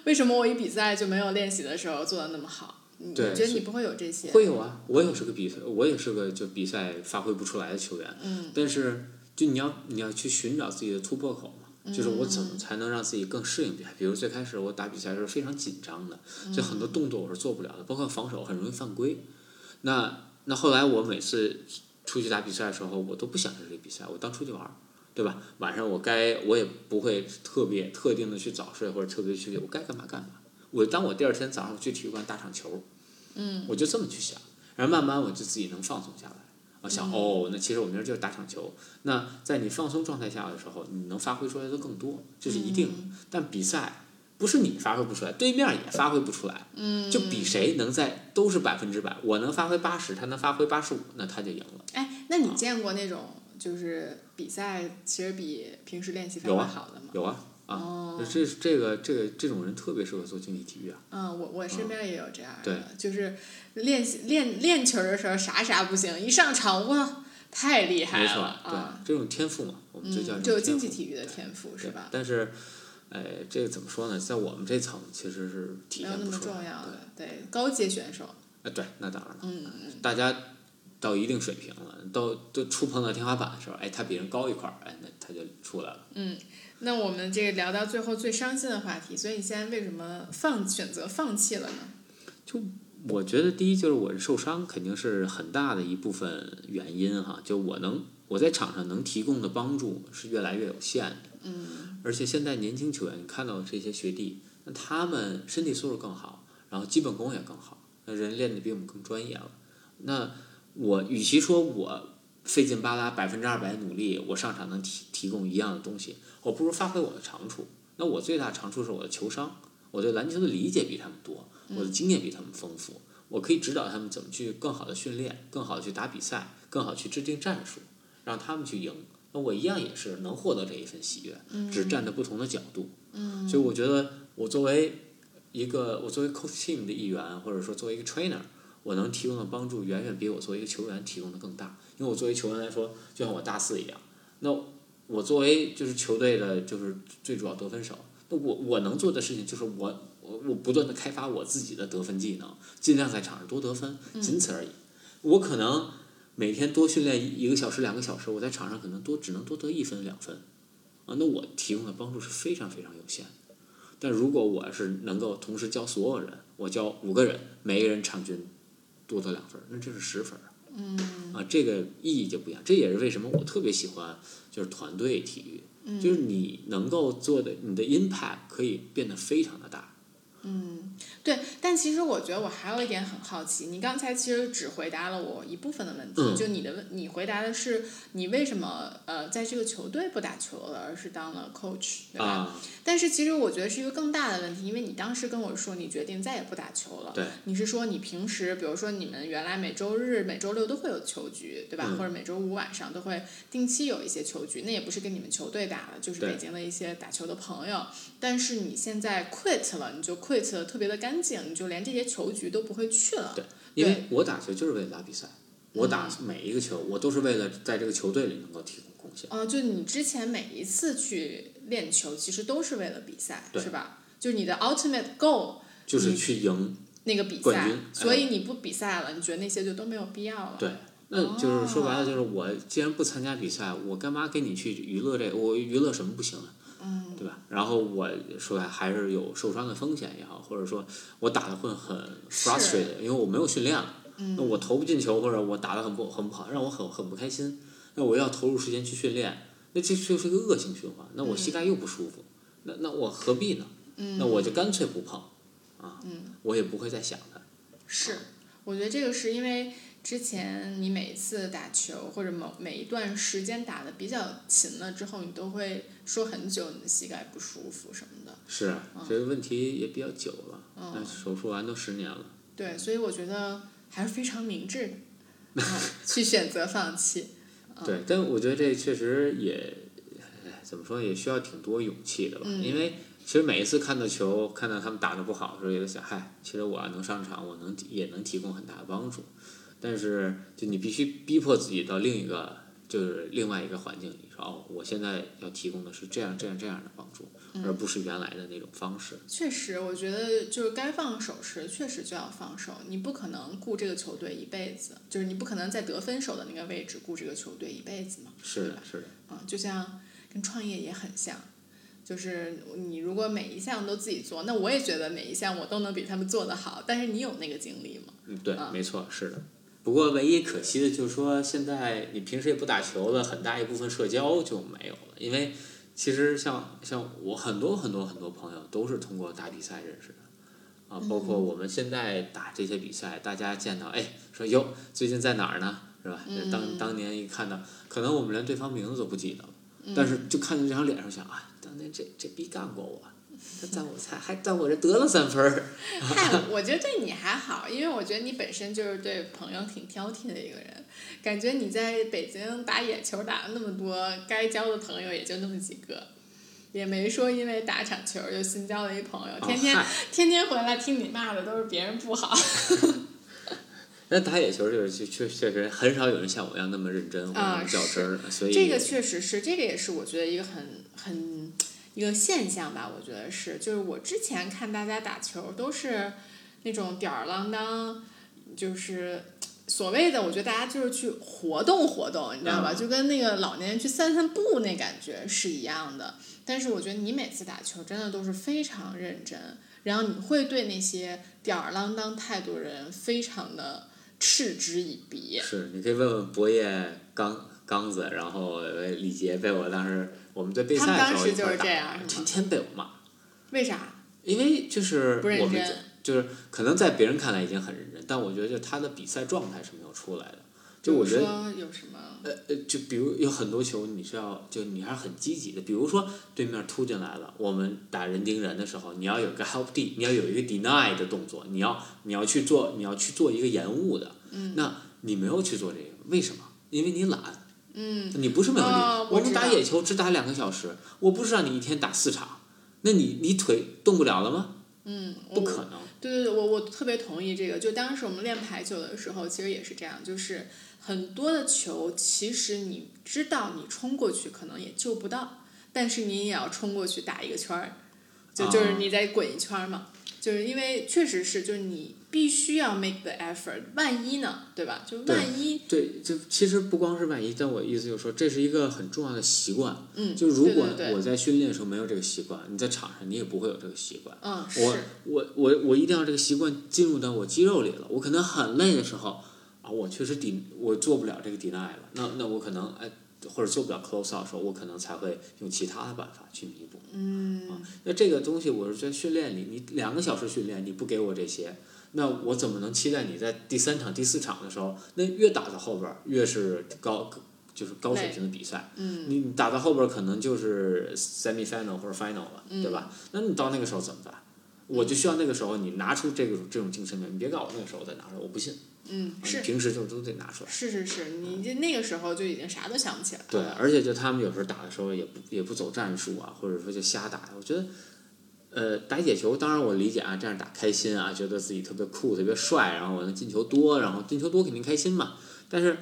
为什么我一比赛就没有练习的时候做的那么好？你对是你觉得你不会有这些？会有啊，我也是个比赛，我也是个就比赛发挥不出来的球员。嗯但是就你要你要去寻找自己的突破口嘛，就是我怎么嗯才能让自己更适应比赛？比如最开始我打比赛的时候非常紧张的，就很多嗯动作我是做不了的，包括防守很容易犯规。那那后来我每次出去打比赛的时候，我都不想着这个比赛，我当出去玩儿，对吧？晚上我该我也不会特别特定的去早睡或者特别去我该干嘛干嘛。我当我第二天早上去体育馆打场球，嗯，我就这么去想，然后慢慢我就自己能放松下来。我想、哦，那其实我明儿就是打场球。那在你放松状态下的时候，你能发挥出来的更多，这是一定的。但比赛不是你发挥不出来，对面也发挥不出来。嗯，就比谁能在都是百分之百，我能发挥八十，他能发挥八十五，那他就赢了。哎，那你见过那种就是比赛其实比平时练习发挥好的吗？有啊啊，哦，这这个这个这种人特别适合做竞技体育啊。嗯，我我身边也有这样对的，就是练习练练球的时候啥啥不行，一上场哇太厉害了没错，了对，啊！这种天赋嘛，我们就叫嗯，就这种竞技体育的天赋是吧？但是，哎，这个怎么说呢？在我们这层其实是体没有那么现不出来。重要的，对高阶选手，哎，对，那当然了。嗯大家到一定水平了，到都触碰到天花板的时候，哎，他比人高一块儿，哎，那他就出来了。那我们这个聊到最后最伤心的话题，所以你现在为什么放选择放弃了呢？就我觉得第一就是我受伤肯定是很大的一部分原因哈，就我能我在场上能提供的帮助是越来越有限的。嗯而且现在年轻球员，你看到这些学弟，那他们身体素质更好，然后基本功也更好，那人练的比我们更专业了。那我与其说我费劲巴拉百分之二百努力，我上场能提提供一样的东西，我不如发挥我的长处。那我最大的长处是我的球商，我对篮球的理解比他们多，我的经验比他们丰富，我可以指导他们怎么去更好的训练，更好的去打比赛，更好地去制定战术，让他们去赢。那我一样也是能获得这一份喜悦，只站在不同的角度。嗯所以我觉得我作为一个我作为 coach team 的一员，或者说作为一个 trainer，我能提供的帮助远远比我作为一个球员提供的更大。因为我作为球员来说，就像我大四一样，那我作为就是球队的就是最主要得分手，那我我能做的事情就是我我我不断的开发我自己的得分技能，尽量在场上多得分，仅此而已。我可能每天多训练一个小时、两个小时，我在场上可能多只能多得一分两分，啊，那我提供的帮助是非常非常有限的。但如果我是能够同时教所有人，我教五个人，每个人场均多得两分儿，那这是十分。嗯啊，这个意义就不一样。这也是为什么我特别喜欢就是团队体育，嗯就是你能够做的，你的 impact 可以变得非常的大。嗯，对。但其实我觉得我还有一点很好奇，你刚才其实只回答了我一部分的问题，嗯就你的问，你回答的是你为什么呃在这个球队不打球了，而是当了 coach，对吧？啊，但是其实我觉得是一个更大的问题，因为你当时跟我说你决定再也不打球了。对。你是说你平时，比如说你们原来每周日、每周六都会有球局，对吧？嗯或者每周五晚上都会定期有一些球局，那也不是跟你们球队打了，就是北京的一些打球的朋友。但是你现在 quit 了，你就 quit 的特别的干净，你就连这些球局都不会去了。对因为我打球就是为了打比赛，我打嗯每一个球，我都是为了在这个球队里能够提供贡献。哦、就你之前每一次去练球，其实都是为了比赛，是吧？就是你的 ultimate goal 就是去赢，那个比赛冠军，所以你不比赛了，你觉得那些就都没有必要了。对那就是说白了，就是我既然不参加比赛，我干嘛跟你去娱乐这？我娱乐什么不行啊？嗯，对吧？然后我说白还是有受伤的风险也好，或者说我打的会很 frustrated，因为我没有训练了。嗯那我投不进球，或者我打的很不很不好，让我很很不开心。那我要投入时间去训练，那这就是一个恶性循环。那我膝盖又不舒服，那那我何必呢？那我就干脆不碰，啊，我也不会再想它。是，我觉得这个是因为之前你每次打球或者某每一段时间打的比较勤了之后，你都会说很久你的膝盖不舒服什么的。是啊，这个问题也比较久了，那手术完都十年了。对，所以我觉得还是非常明智的，啊去选择放弃。对，但我觉得这确实也，哎怎么说也需要挺多勇气的吧？因为其实每一次看到球，看到他们打的不好的时候，也在想，嗨，其实我要能上场，我能也能提供很大的帮助。但是，就你必须逼迫自己到另一个，就是另外一个环境里，说哦，我现在要提供的是这样这样这样的帮助，而不是原来的那种方式。确实，我觉得就是该放手时确实就要放手，你不可能顾这个球队一辈子，就是你不可能在得分手的那个位置顾这个球队一辈子嘛。是的，是的，啊，就像跟创业也很像，就是你如果每一项都自己做，那我也觉得每一项我都能比他们做得好，但是你有那个精力吗？嗯，对啊，没错，是的。不过唯一可惜的就是说，现在你平时也不打球了，很大一部分社交就没有了。因为其实像像我很多很多很多朋友都是通过打比赛认识的，啊，包括我们现在打这些比赛，大家见到哎说哟最近在哪儿呢，是吧？这当当年一看到，可能我们连对方名字都不记得了，但是就看见这张脸上想啊，当年这这逼干过我，他在我才还在我这得了三分儿。嗨，我觉得对你还好，因为我觉得你本身就是对朋友挺挑剔的一个人，感觉你在北京打野球打了那么多，该交的朋友也就那么几个。也没说因为打场球就新交了一朋友，天天、嗨天天回来听你骂的都是别人不好。那打野球就是确确确实很少有人像我一样那么认真或者那啊么较真儿，所以这个确实是，这个也是我觉得一个很很一个现象吧，我觉得是，就是我之前看大家打球都是那种吊儿郎当，就是所谓的，我觉得大家就是去活动活动，你知道吧？嗯就跟那个老年人去散散步那感觉是一样的。但是我觉得你每次打球真的都是非常认真，然后你会对那些吊儿郎当态度的人非常的嗤之以鼻。是你可以问问博业刚刚子，然后呃李杰被我当时我们在备赛的时候一块打就是这样天天被我骂，为啥？因为就是不认我们真就是可能在别人看来已经很认真，但我觉得就他的比赛状态是没有出来的。就我觉得有什么？呃呃，就比如有很多球你是要就你还是很积极的，比如说对面突进来了，我们打人盯人的时候，你要有个 help D，你要有一个 deny 的动作，你要你要去做你要去做一个延误的，嗯那你没有去做这个，为什么？因为你懒。嗯，你不是没有力，哦我我们打野球只打两个小时，我不是让你一天打四场，那你你腿动不了了吗？嗯，不可能。对对对，我我特别同意这个。就当时我们练排球的时候，其实也是这样，就是很多的球，其实你知道你冲过去可能也救不到，但是你也要冲过去打一个圈儿，就就是啊你再滚一圈儿嘛。就是因为确实是，就是你必须要 make the effort，万一呢，对吧？就万一，对，就其实不光是万一，但我意思就是说，这是一个很重要的习惯。嗯，就如果我在训练的时候没有这个习惯，你在场上你也不会有这个习惯。嗯，我，我我我一定要这个习惯进入到我肌肉里了。我可能很累的时候啊，我确实抵我做不了这个 deny 了，那那我可能哎或者做不了 close out 的时候，我可能才会用其他的办法去弥补。嗯，啊，那这个东西我是在训练里，你两个小时训练你不给我这些，那我怎么能期待你在第三场、第四场的时候，那越打到后边儿越是高，就是高水平的比赛，嗯，你你打到后边儿可能就是 semi final 或者 final 了，对吧？那你到那个时候怎么办？我就需要那个时候你拿出这个这种精神来，你别告诉我那个时候再拿出来，我不信。嗯，啊是平时就都得拿出来。是是是，你这那个时候就已经啥都想不起来了。对，而且就他们有时候打的时候也不也不走战术啊，或者说就瞎打。我觉得，呃，打野球当然我理解啊，这样打开心啊，觉得自己特别酷、特别帅，然后我能进球多，然后进球多肯定开心嘛。但是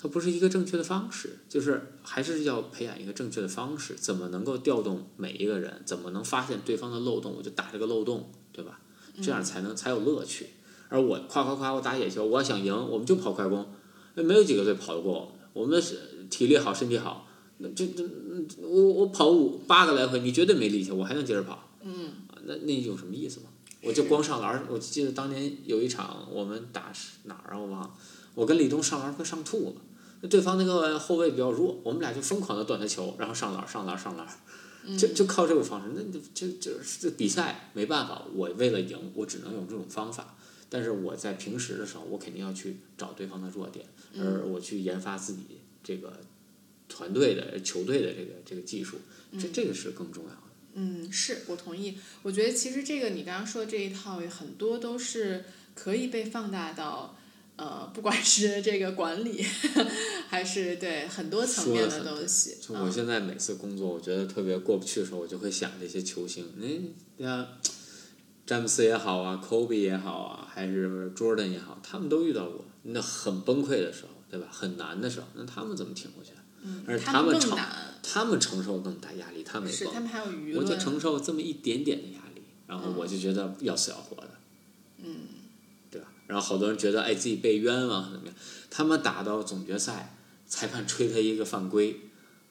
它不是一个正确的方式，就是还是要培养一个正确的方式，怎么能够调动每一个人，怎么能发现对方的漏洞，我就打这个漏洞，对吧？这样才能才有乐趣。而我夸夸夸，我打野球，我要想赢，我们就跑快攻。没有几个队跑得过我们。我们是体力好，身体好，那这这嗯我我跑五八个来回，你绝对没力气，我还能接着跑。嗯。那那有什么意思吗？我就光上篮儿，我记得当年有一场我们打是哪儿啊？我忘了。我跟李东上篮儿快上吐了，那对方那个后卫比较弱，我们俩就疯狂的断他球，然后上篮儿上篮儿上篮儿。就就靠这个方式，那就就就是这比赛没办法，我为了赢，我只能用这种方法。但是我在平时的时候，我肯定要去找对方的弱点，而我去研发自己这个团队的球队的这个这个技术，这这个是更重要的。嗯，是我同意。我觉得其实这个你刚刚说的这一套很多都是可以被放大到。呃，不管是这个管理，还是对很多层面的东西。就我现在每次工作，我觉得特别过不去的时候，我就会想这些球星。嗯，像詹姆斯也好啊，科比也好啊，还是 Jordan 也好，他们都遇到过那很崩溃的时候，对吧？很难的时候，那他们怎么挺过去？嗯，而他们承他们承受更大压力，他们是他们还有舆论，我就承受这么一点点的压力，然后我就觉得要死要活的。嗯。对吧然后好多人觉得哎自己被冤枉怎么样？他们打到总决赛，裁判吹他一个犯规，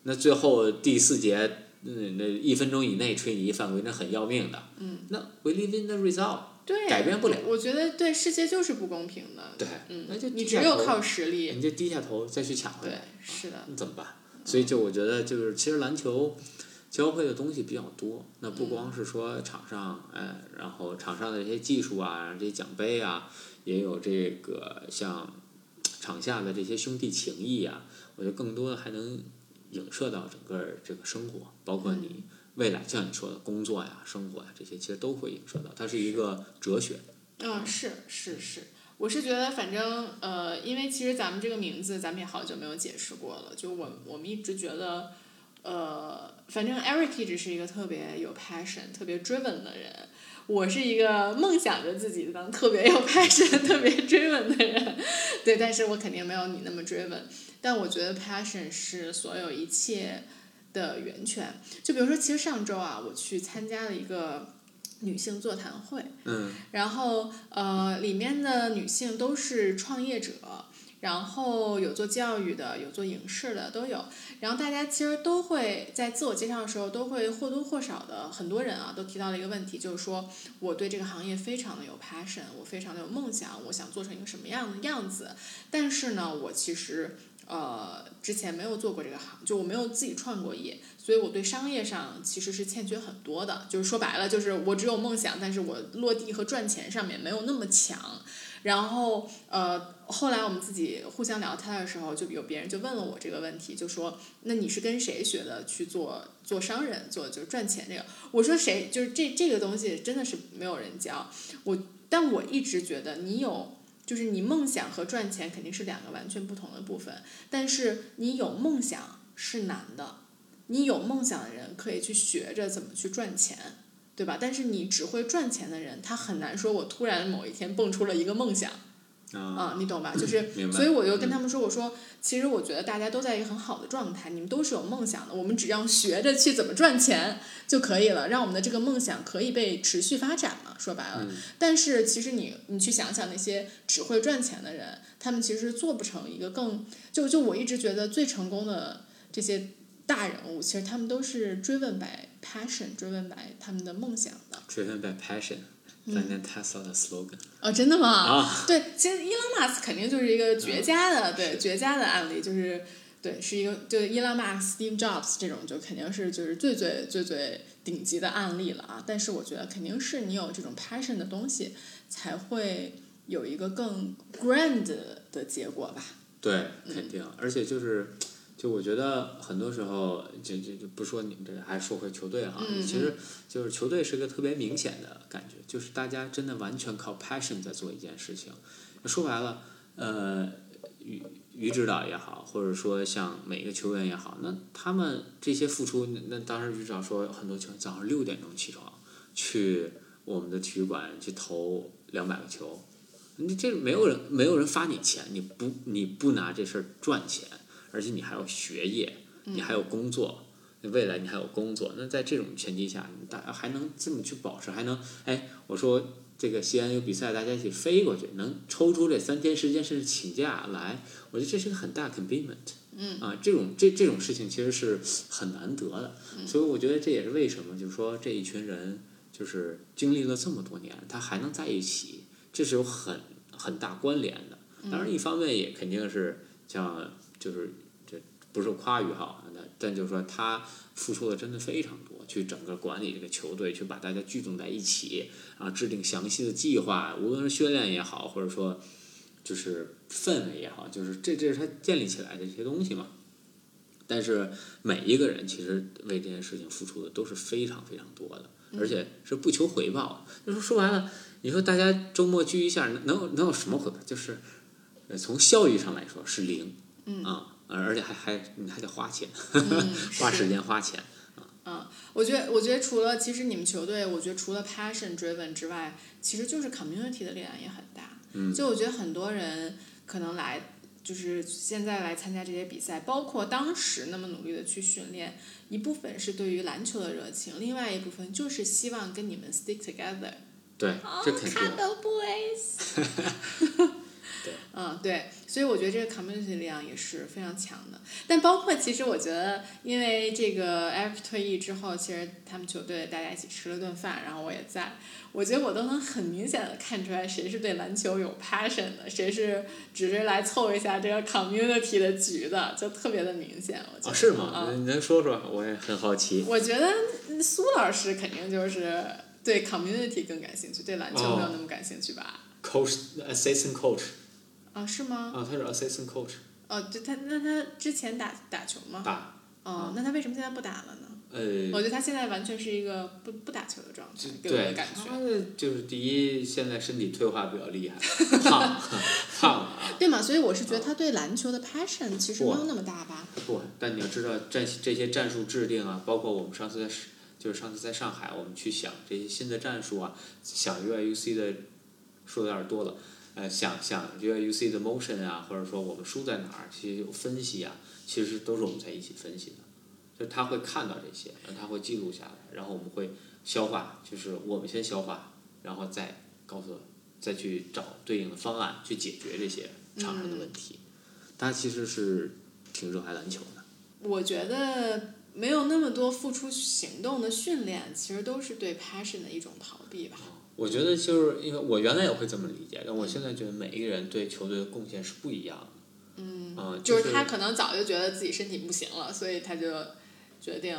那最后第四节嗯那一分钟以内吹你一犯规，那很要命的。嗯。那 we live in the result。对。改变不了。我觉得对世界就是不公平的。对。嗯。那就你只有靠实力。你就低下头再去抢回来。对，是的。那怎么办？所以就我觉得就是其实篮球教会的东西比较多，那不光是说场上哎，然后场上的这些技术啊，这些奖杯啊。也有这个像场下的这些兄弟情谊啊，我觉得更多的还能影射到整个这个生活，包括你未来像你说的工作呀、生活呀这些，其实都会影射到。它是一个哲学。嗯，是是是，我是觉得反正呃，因为其实咱们这个名字咱们也好久没有解释过了，就我我们一直觉得呃，反正 Eric 一直是一个特别有 passion、特别 driven 的人。我是一个梦想着自己能特别有 passion、特别追问的人，对，但是我肯定没有你那么追问。但我觉得 passion 是所有一切的源泉。就比如说，其实上周啊，我去参加了一个女性座谈会，嗯，然后呃，里面的女性都是创业者。然后有做教育的，有做影视的，都有。然后大家其实都会在自我介绍的时候，都会或多或少的，很多人啊都提到了一个问题，就是说我对这个行业非常的有 passion，我非常的有梦想，我想做成一个什么样的样子。但是呢，我其实呃之前没有做过这个行，就我没有自己创过业，所以我对商业上其实是欠缺很多的。就是说白了，就是我只有梦想，但是我落地和赚钱上面没有那么强。然后，呃，后来我们自己互相聊天的时候，就有别人就问了我这个问题，就说：“那你是跟谁学的去做做商人，做就是赚钱这个？”我说：“谁？就是这这个东西真的是没有人教我。”但我一直觉得，你有就是你梦想和赚钱肯定是两个完全不同的部分。但是你有梦想是难的，你有梦想的人可以去学着怎么去赚钱。对吧？但是你只会赚钱的人，他很难说，我突然某一天蹦出了一个梦想，啊，你懂吧？就是，所以我就跟他们说，我说，其实我觉得大家都在一个很好的状态，你们都是有梦想的，我们只要学着去怎么赚钱就可以了，让我们的这个梦想可以被持续发展嘛。说白了，但是其实你你去想想那些只会赚钱的人，他们其实做不成一个更就就我一直觉得最成功的这些。大人物其实他们都是追问 by passion，追问 by 他们的梦想的。追问 by passion，反正 Tesla 的 slogan。哦，真的吗？啊。对，其实伊隆马斯肯定就是一个绝佳的，对绝佳的案例，就是对，是一个就伊隆马斯、Steve Jobs 这种，就肯定是就是最最最最顶级的案例了啊。但是我觉得肯定是你有这种 passion 的东西，才会有一个更 grand 的结果吧。对，肯定，而且就是。就我觉得很多时候，就就就不说你们这个，还说回球队哈，其实就是球队是个特别明显的感觉，就是大家真的完全靠 passion 在做一件事情。说白了，呃，于于指导也好，或者说像每个球员也好，那他们这些付出，那当时于指导说，很多球员早上六点钟起床去我们的体育馆去投两百个球，你这没有人没有人发你钱，你不你不拿这事儿赚钱。而且你还有学业，你还有工作，未来你还有工作。那在这种前提下，你大还能这么去保持，还能哎，我说这个西安有比赛，大家一起飞过去，能抽出这三天时间甚至请假来，我觉得这是个很大 commitment。嗯。啊，这种这这种事情其实是很难得的，嗯所以我觉得这也是为什么，就是说这一群人就是经历了这么多年，他还能在一起，这是有很很大关联的。当然，一方面也肯定是像就是这不是夸于哈，那但就是说他付出的真的非常多，去整个管理这个球队，去把大家聚拢在一起，然后制定详细的计划，无论是训练也好，或者说就是氛围也好，就是这这是他建立起来的一些东西嘛。但是每一个人其实为这件事情付出的都是非常非常多的，而且是不求回报。就是说白了，你说大家周末聚一下，能能有能有什么回报？就是呃从效益上来说是零，嗯啊，而且还还你还得花钱，嗯，花时间花钱。嗯，我觉得，我觉得除了其实你们球队，我觉得除了 passion driven 之外，其实就是 community 的力量也很大。嗯就我觉得很多人可能来，就是现在来参加这些比赛，包括当时那么努力的去训练，一部分是对于篮球的热情，另外一部分就是希望跟你们 stick together。对，这肯定。嗯，对，所以我觉得这个 community 力量也是非常强的。但包括其实我觉得，因为这个 F 退役之后，其实他们球队大家一起吃了顿饭，然后我也在，我觉得我都能很明显的看出来谁是对篮球有 passion 的，谁是只是来凑一下这个 community 的局的，就特别的明显。我觉得。啊，是吗？嗯你能说说？我也很好奇。我觉得苏老师肯定就是对 community 更感兴趣，对篮球没有那么感兴趣吧？Coach assistant coach 啊，是吗？啊，他是 assistant coach 哦，就他，那他之前打打球吗？打。哦，那他为什么现在不打了呢？呃，我觉得他现在完全是一个不不打球的状态，给我对的感觉。他就是第一，现在身体退化比较厉害，胖 胖了啊。对嘛？所以我是觉得他对篮球的 passion 其实没有那么大吧。不，但你要知道战这些战术制定啊，包括我们上次在就是上次在上海，我们去想这些新的战术啊，想 UIUC 的说的有点多了，呃，想想这个 you see the motion 啊，或者说我们输在哪儿，其实有分析啊，其实都是我们在一起分析的，就他会看到这些，然后他会记录下来，然后我们会消化，就是我们先消化，然后再告诉再去找对应的方案去解决这些场上的问题。他其实是挺热爱篮球的。我觉得没有那么多付出行动的训练，其实都是对 passion 的一种逃避吧。我觉得就是因为我原来也会这么理解，但我现在觉得每一个人对球队的贡献是不一样的。嗯，啊、就是他可能早就觉得自己身体不行了，所以他就决定。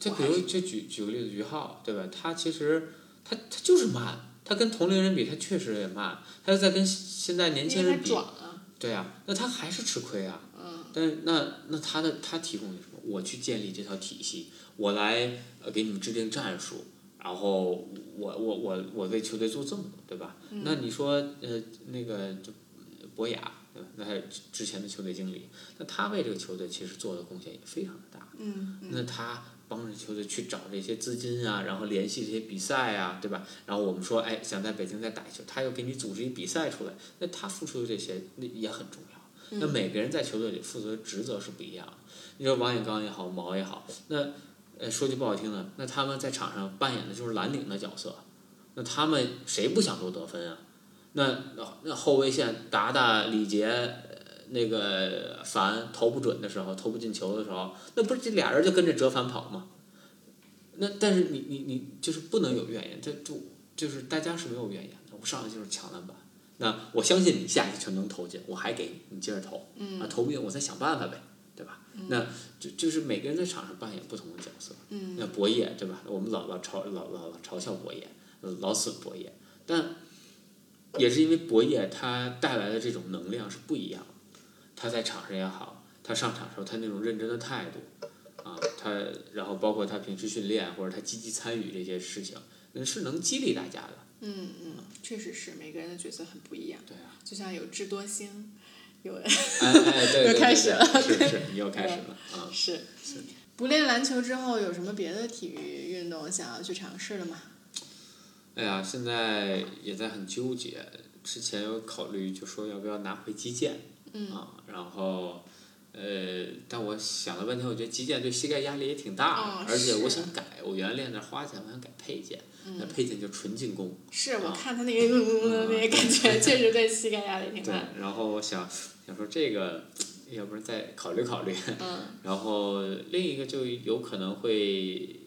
就比如就举举个例子，于浩对吧？他其实他他就是慢，他跟同龄人比，他确实也慢。他在跟现在年轻人比，啊，对啊，那他还是吃亏啊。嗯但是那那他的他提供的什么？我去建立这套体系，我来呃给你们制定战术，然后我我我我为球队做这么多，对吧？嗯那你说呃那个就博雅对吧？那还是之之前的球队经理，那他为这个球队其实做的贡献也非常的大。嗯那他帮着球队去找这些资金啊，然后联系这些比赛啊，对吧？然后我们说，哎，想在北京再打一球，他又给你组织一比赛出来，那他付出的这些那也很重要。那每个人在球队里负责的职责是不一样的。你说王永刚也好，毛也好，那呃说句不好听的，那他们在场上扮演的就是蓝领的角色，那他们谁不想多得分啊？那那那后卫线达达、李杰、呃那个凡投不准的时候，投不进球的时候，那不是这俩人就跟着折返跑吗？那但是你你你就是不能有怨言，这就就是大家是没有怨言的，我上来就是抢篮板。那我相信你下一球能投进，我还给你，你接着投。嗯啊，投不进我再想办法呗，那就就是每个人在场上扮演不同的角色。嗯那博业对吧？我们老老嘲老老老嘲笑博业，呃老损博业，但也是因为博业他带来的这种能量是不一样的。他在场上也好，他上场的时候他那种认真的态度，啊，他然后包括他平时训练或者他积极参与这些事情，那是能激励大家的。嗯嗯，确实是每个人的角色很不一样，对啊，就像有智多星，有哎 哎，对对又对对开始了是是，你又开始了啊。是不练篮球之后有什么别的体育运动想要去尝试的吗？哎呀，现在也在很纠结。之前有考虑，就说要不要拿回击剑，嗯啊，然后呃，但我想了半天，我觉得击剑对膝盖压力也挺大的，哦而且我想改，我原来练那花剑，我想改配件，那配件就纯进攻。是我啊看他那个嗯那个感觉，确实对膝盖压力挺对大。，然后我想想说这个，要不然再考虑考虑。嗯 然后另一个就有可能会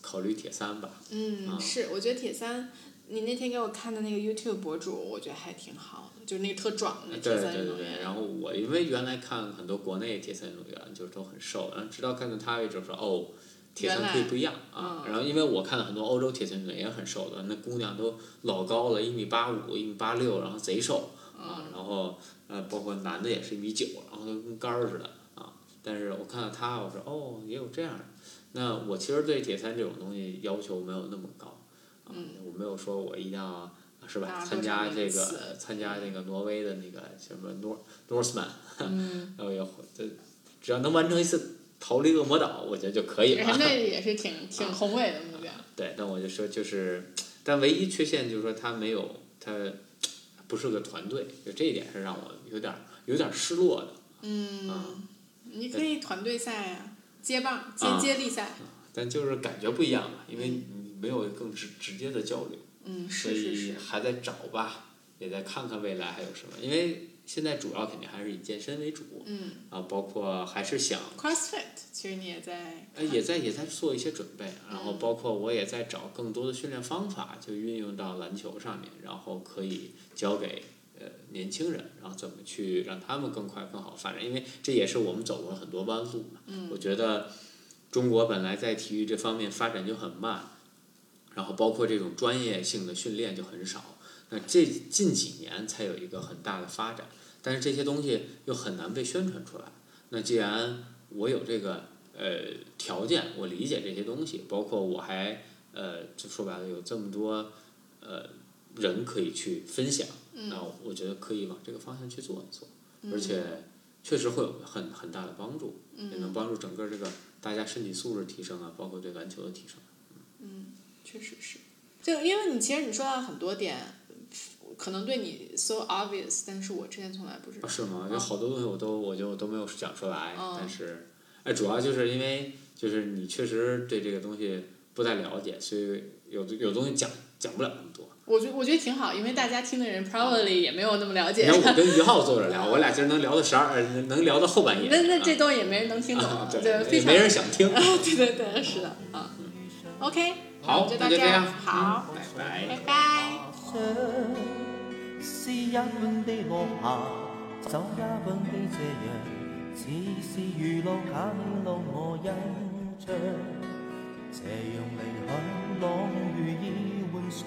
考虑铁三吧。嗯，啊是，我觉得铁三，你那天给我看的那个 YouTube 博主，我觉得还挺好的，就是那个特壮的铁对对对，三运动员。然后我因为原来看很多国内铁三运动员就是都很瘦，然后直到看到他为止说哦，铁三可以不一样啊。嗯然后因为我看了很多欧洲铁三运动员也很瘦的，那姑娘都老高了，一米八五、一米八六，然后贼瘦啊。然后呃，包括男的也是一米九，然后都跟杆儿似的啊。但是我看到他，我说哦，也有这样的。那我其实对铁三这种东西要求没有那么高，啊，我没有说我一定要是吧？参加这个参加那个挪威的那个什么 Nor Norseman，嗯，然后也这只要能完成一次逃离恶魔岛，我觉得就可以了。那 也是挺挺宏伟的目标。对，但我就说就是，但唯一缺陷就是说他没有他不是个团队，就这一点是让我有点有点失落的。嗯，你可以团队赛啊，接棒、接啊接力赛。但就是感觉不一样嘛，因为你没有更直直接的交流，嗯，所以是是是。还在找吧，也在看看未来还有什么。因为现在主要肯定还是以健身为主，嗯。啊，包括还是想，CrossFit 其实你也在呃，也在也在做一些准备，然后嗯。包括我也在找更多的训练方法，就运用到篮球上面，然后可以教给呃年轻人，然后怎么去让他们更快更好发展，因为这也是我们走过很多弯路嘛。嗯。我觉得中国本来在体育这方面发展就很慢，然后包括这种专业性的训练就很少，那这近几年才有一个很大的发展，但是这些东西又很难被宣传出来。那既然我有这个呃条件，我理解这些东西，包括我还呃，就说白了有这么多呃人可以去分享，那我觉得可以往这个方向去做一做，而且确实会有很很大的帮助，也能帮助整个这个大家身体素质提升啊，包括对篮球的提升。嗯确实是，就因为你其实你说到很多点，可能对你 so obvious，但是我之前从来不知道啊，。是吗？有好多东西我都我就都没有讲出来，嗯但是，哎，主要就是因为就是你确实对这个东西不太了解，所以有的有东西讲讲不了那么多。我觉我觉得挺好，因为大家听的人 probably 也没有那么了解你。看我跟于浩坐着聊，我俩今儿能聊到十二，能能聊到后半夜。那那这啊东西也没人能听懂，对，非常没人想听。对对对，是的，啊。OK，好，们就到这样，好，拜拜拜。拜。是一般的落霞，酒一般的斜阳，似是如露假面露我印象。斜阳离去，朗如意幻想，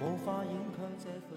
无法掩盖这。